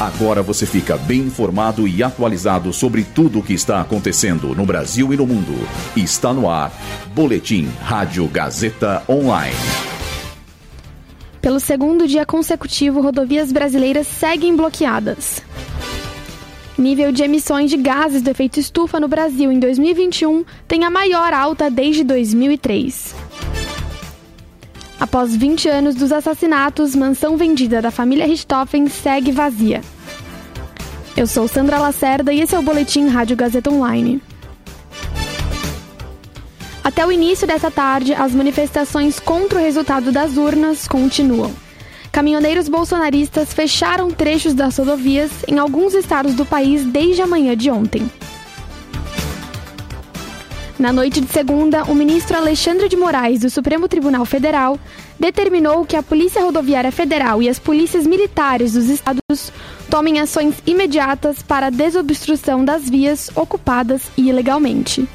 Agora você fica bem informado e atualizado sobre tudo o que está acontecendo no Brasil e no mundo. Está no ar. Boletim Rádio Gazeta Online. Pelo segundo dia consecutivo, rodovias brasileiras seguem bloqueadas. Nível de emissões de gases do efeito estufa no Brasil em 2021 tem a maior alta desde 2003. Após 20 anos dos assassinatos, mansão vendida da família Richthofen segue vazia. Eu sou Sandra Lacerda e esse é o Boletim Rádio Gazeta Online. Até o início dessa tarde, as manifestações contra o resultado das urnas continuam. Caminhoneiros bolsonaristas fecharam trechos das rodovias em alguns estados do país desde a manhã de ontem. Na noite de segunda, o ministro Alexandre de Moraes, do Supremo Tribunal Federal, determinou que a Polícia Rodoviária Federal e as polícias militares dos estados tomem ações imediatas para a desobstrução das vias ocupadas ilegalmente.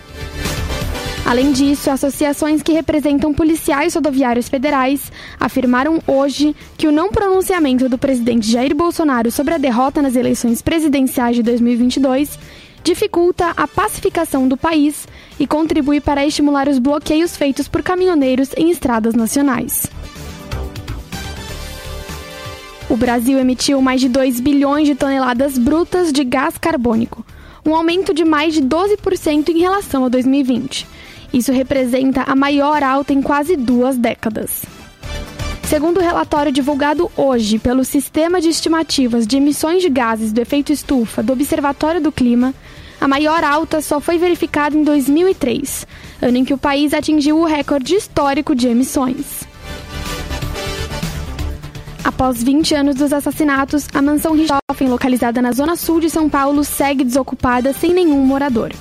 Além disso, associações que representam policiais rodoviários federais afirmaram hoje que o não pronunciamento do presidente Jair Bolsonaro sobre a derrota nas eleições presidenciais de 2022 dificulta a pacificação do país e contribui para estimular os bloqueios feitos por caminhoneiros em estradas nacionais. O Brasil emitiu mais de 2 bilhões de toneladas brutas de gás carbônico, um aumento de mais de 12% em relação a 2020. Isso representa a maior alta em quase duas décadas. Segundo o relatório divulgado hoje pelo Sistema de Estimativas de Emissões de Gases do Efeito Estufa do Observatório do Clima, a maior alta só foi verificada em 2003, ano em que o país atingiu o recorde histórico de emissões. Após 20 anos dos assassinatos, a mansão Richthofen, localizada na zona sul de São Paulo, segue desocupada sem nenhum morador.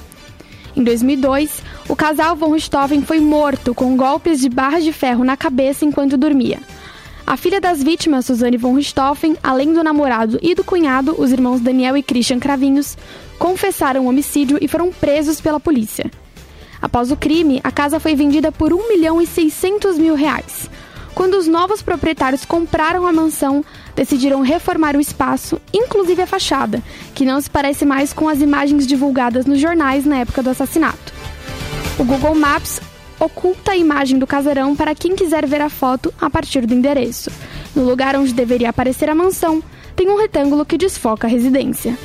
Em 2002, o casal von Richthofen foi morto com golpes de barras de ferro na cabeça enquanto dormia. A filha das vítimas, Suzane von Richthofen, além do namorado e do cunhado, os irmãos Daniel e Christian Cravinhos, confessaram o homicídio e foram presos pela polícia. Após o crime, a casa foi vendida por 1 milhão e 600 mil reais. Quando os novos proprietários compraram a mansão, decidiram reformar o espaço, inclusive a fachada, que não se parece mais com as imagens divulgadas nos jornais na época do assassinato. O Google Maps oculta a imagem do casarão para quem quiser ver a foto a partir do endereço. No lugar onde deveria aparecer a mansão, tem um retângulo que desfoca a residência.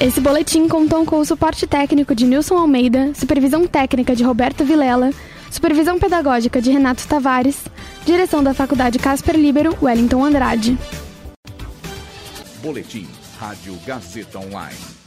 Esse boletim contou com o suporte técnico de Nilson Almeida, supervisão técnica de Roberto Vilela, supervisão pedagógica de Renato Tavares, direção da Faculdade Casper Libero, Wellington Andrade. Boletim Rádio Gazeta Online.